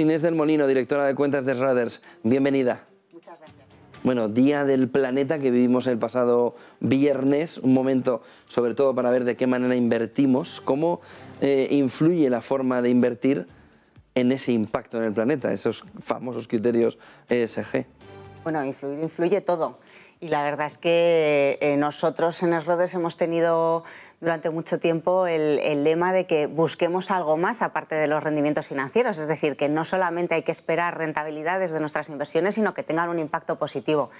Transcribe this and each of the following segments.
Inés del Molino, directora de cuentas de Raders. Bienvenida. Muchas gracias. Bueno, Día del Planeta que vivimos el pasado viernes, un momento sobre todo para ver de qué manera invertimos, cómo eh, influye la forma de invertir en ese impacto en el planeta, esos famosos criterios ESG. Bueno, influye, influye todo. Y la verdad es que eh, nosotros en Esroders hemos tenido durante mucho tiempo el, lema de que busquemos algo más aparte de los rendimientos financieros. Es decir, que no solamente hay que esperar rentabilidades de nuestras inversiones, sino que tengan un impacto positivo.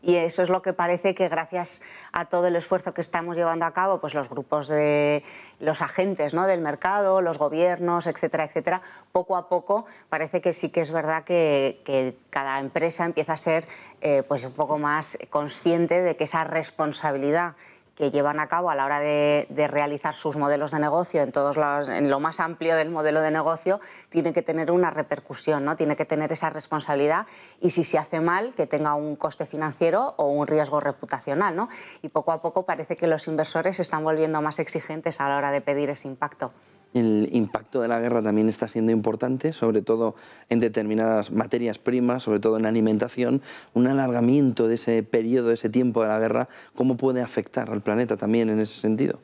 Y eso es lo que parece que gracias a todo el esfuerzo que estamos llevando a cabo, pues los grupos de los agentes ¿no? del mercado, los gobiernos, etcétera, etcétera, poco a poco parece que sí que es verdad que, que cada empresa empieza a ser eh, pues un poco más consciente de que esa responsabilidad que llevan a cabo a la hora de, realizar sus modelos de negocio en, todos en lo más amplio del modelo de negocio, tiene que tener una repercusión, ¿no? tiene que tener esa responsabilidad y si se hace mal, que tenga un coste financiero o un riesgo reputacional. ¿no? Y poco a poco parece que los inversores se están volviendo más exigentes a la hora de pedir ese impacto. El impacto de la guerra también está siendo importante, sobre todo en determinadas materias primas, sobre todo en alimentación. Un alargamiento de ese periodo, de ese tiempo de la guerra, ¿cómo puede afectar al planeta también en ese sentido?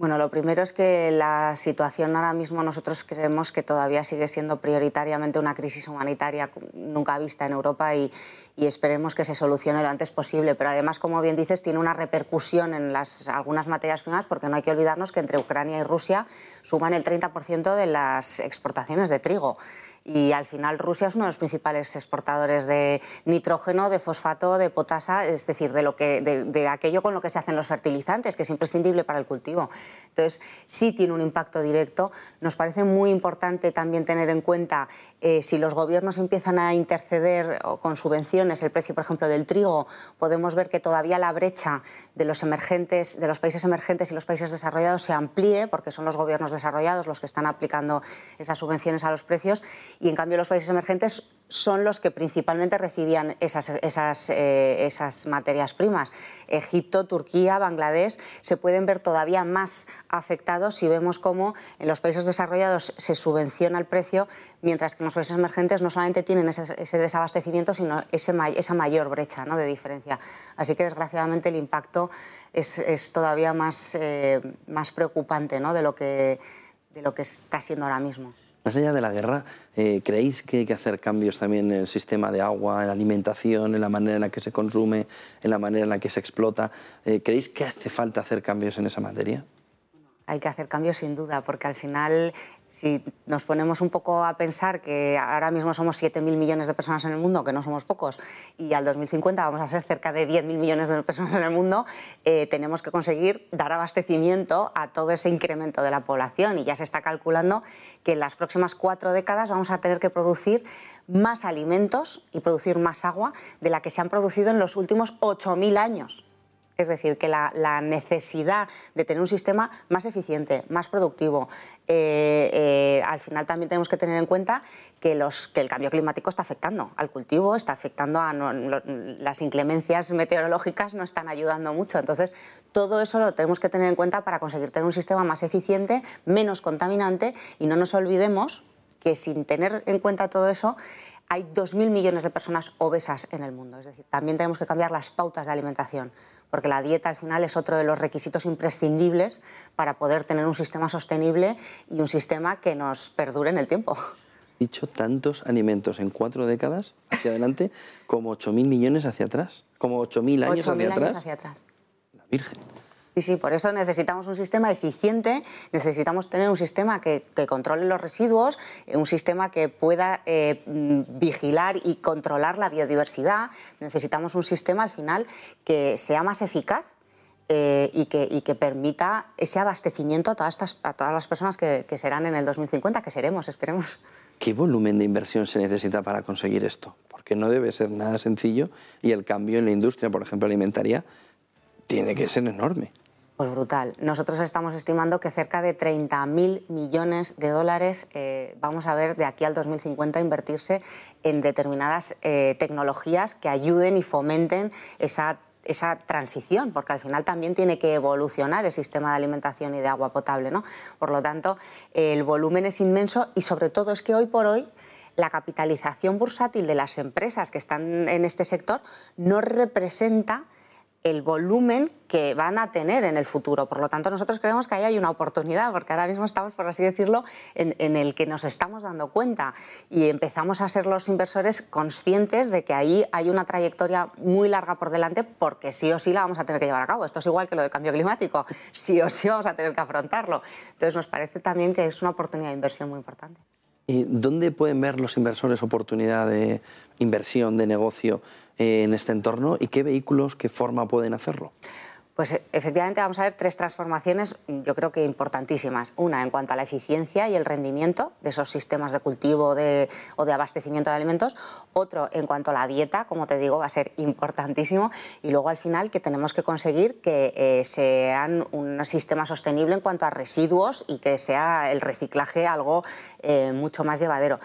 Bueno, lo primero es que la situación ahora mismo nosotros creemos que todavía sigue siendo prioritariamente una crisis humanitaria nunca vista en Europa y, esperemos que se solucione lo antes posible. Pero además, como bien dices, tiene una repercusión en las, algunas materias primas porque no hay que olvidarnos que entre Ucrania y Rusia suman el 30% de las exportaciones de trigo y al final Rusia es uno de los principales exportadores de nitrógeno, de fosfato, de potasa, es decir, de, lo que, de, aquello con lo que se hacen los fertilizantes, que es imprescindible para el cultivo. Entonces, sí tiene un impacto directo. Nos parece muy importante también tener en cuenta eh, si los gobiernos empiezan a interceder con subvenciones el precio, por ejemplo, del trigo, podemos ver que todavía la brecha de los emergentes, de los países emergentes y los países desarrollados se amplíe, porque son los gobiernos desarrollados los que están aplicando esas subvenciones a los precios y en cambio los países emergentes son los que principalmente recibían esas, esas, eh, esas, materias primas. Egipto, Turquía, Bangladesh se pueden ver todavía más afectados si vemos cómo en los países desarrollados se subvenciona el precio, mientras que en los países emergentes no solamente tienen ese, ese desabastecimiento, sino ese, esa mayor brecha ¿no? de diferencia. Así que desgraciadamente el impacto es, es todavía más, eh, más preocupante ¿no? de, lo que, de lo que está siendo ahora mismo. Más allá de la guerra, eh, ¿creéis que hay que hacer cambios también en el sistema de agua, en la alimentación, en la manera en la que se consume, en la manera en la que se explota? Eh, ¿Creéis que hace falta hacer cambios en esa materia? Hay que hacer cambios sin duda, porque al final si nos ponemos un poco a pensar que ahora mismo somos 7.000 millones de personas en el mundo, que no somos pocos, y al 2050 vamos a ser cerca de 10.000 millones de personas en el mundo, eh, tenemos que conseguir dar abastecimiento a todo ese incremento de la población. Y ya se está calculando que en las próximas cuatro décadas vamos a tener que producir más alimentos y producir más agua de la que se han producido en los últimos 8.000 años. Es decir, que la, necesidad de tener un sistema más eficiente, más productivo. Eh, eh, al final también tenemos que tener en cuenta que, el cambio climático está afectando al cultivo, está afectando a las inclemencias meteorológicas, no están ayudando mucho. Entonces, todo eso lo tenemos que tener en cuenta para conseguir tener un sistema más eficiente, menos contaminante y no nos olvidemos que sin tener en cuenta todo eso, hay 2.000 millones de personas obesas en el mundo. Es decir, también tenemos que cambiar las pautas de alimentación porque la dieta al final es otro de los requisitos imprescindibles para poder tener un sistema sostenible y un sistema que nos perdure en el tiempo. Dicho tantos alimentos en cuatro décadas hacia adelante, como 8.000 millones hacia atrás, como 8.000 años, 8 hacia, años hacia atrás. La Virgen. Sí, sí, por eso necesitamos un sistema eficiente, necesitamos tener un sistema que, que controle los residuos, un sistema que pueda eh, vigilar y controlar la biodiversidad, necesitamos un sistema al final que sea más eficaz eh, y, que, y, que, permita ese abastecimiento a todas, estas, a todas las personas que, que serán en el 2050, que seremos, esperemos. ¿Qué volumen de inversión se necesita para conseguir esto? Porque no debe ser nada sencillo y el cambio en la industria, por ejemplo, alimentaria, tiene que ser enorme. Pues brutal. Nosotros estamos estimando que cerca de 30.000 millones de dólares eh, vamos a ver de aquí al 2050 invertirse en determinadas eh, tecnologías que ayuden y fomenten esa esa transición, porque al final también tiene que evolucionar el sistema de alimentación y de agua potable. ¿no? Por lo tanto, el volumen es inmenso y sobre todo es que hoy por hoy la capitalización bursátil de las empresas que están en este sector no representa el volumen que van a tener en el futuro. Por lo tanto, nosotros creemos que ahí hay una oportunidad, porque ahora mismo estamos, por así decirlo, en, el que nos estamos dando cuenta y empezamos a ser los inversores conscientes de que ahí hay una trayectoria muy larga por delante, porque sí o sí la vamos a tener que llevar a cabo. Esto es igual que lo del cambio climático, sí o sí vamos a tener que afrontarlo. Entonces, nos parece también que es una oportunidad de inversión muy importante. ¿Y dónde pueden ver los inversores oportunidad de inversión, de negocio eh, en este entorno y qué vehículos, qué forma pueden hacerlo? Pues efectivamente vamos a ver tres transformaciones, yo creo que importantísimas. Una en cuanto a la eficiencia y el rendimiento de esos sistemas de cultivo o de abastecimiento de alimentos. Otro en cuanto a la dieta, como te digo, va a ser importantísimo. Y luego al final que tenemos que conseguir que eh, sean un sistema sostenible en cuanto a residuos y que sea el reciclaje algo eh, mucho más llevadero.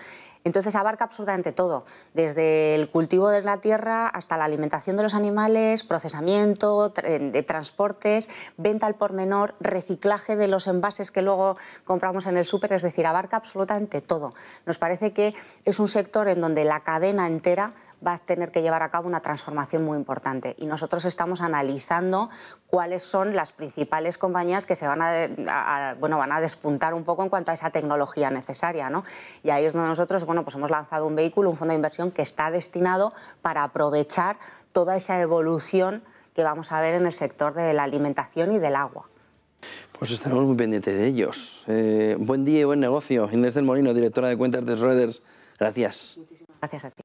Entonces abarca absolutamente todo, desde el cultivo de la tierra hasta la alimentación de los animales, procesamiento, de transportes, venta al por menor, reciclaje de los envases que luego compramos en el súper, es decir, abarca absolutamente todo. Nos parece que es un sector en donde la cadena entera va a tener que llevar a cabo una transformación muy importante. Y nosotros estamos analizando cuáles son las principales compañías que se van a, bueno, van a despuntar un poco en cuanto a esa tecnología necesaria. ¿no? Y ahí es donde nosotros bueno, pues hemos lanzado un vehículo, un fondo de inversión que está destinado para aprovechar toda esa evolución que vamos a ver en el sector de la alimentación y del agua. Pues estaremos muy pendientes de ellos. Eh, buen día y buen negocio. Inés del Molino, directora de cuentas de Schroeders. Gracias. Muchísimas gracias a ti.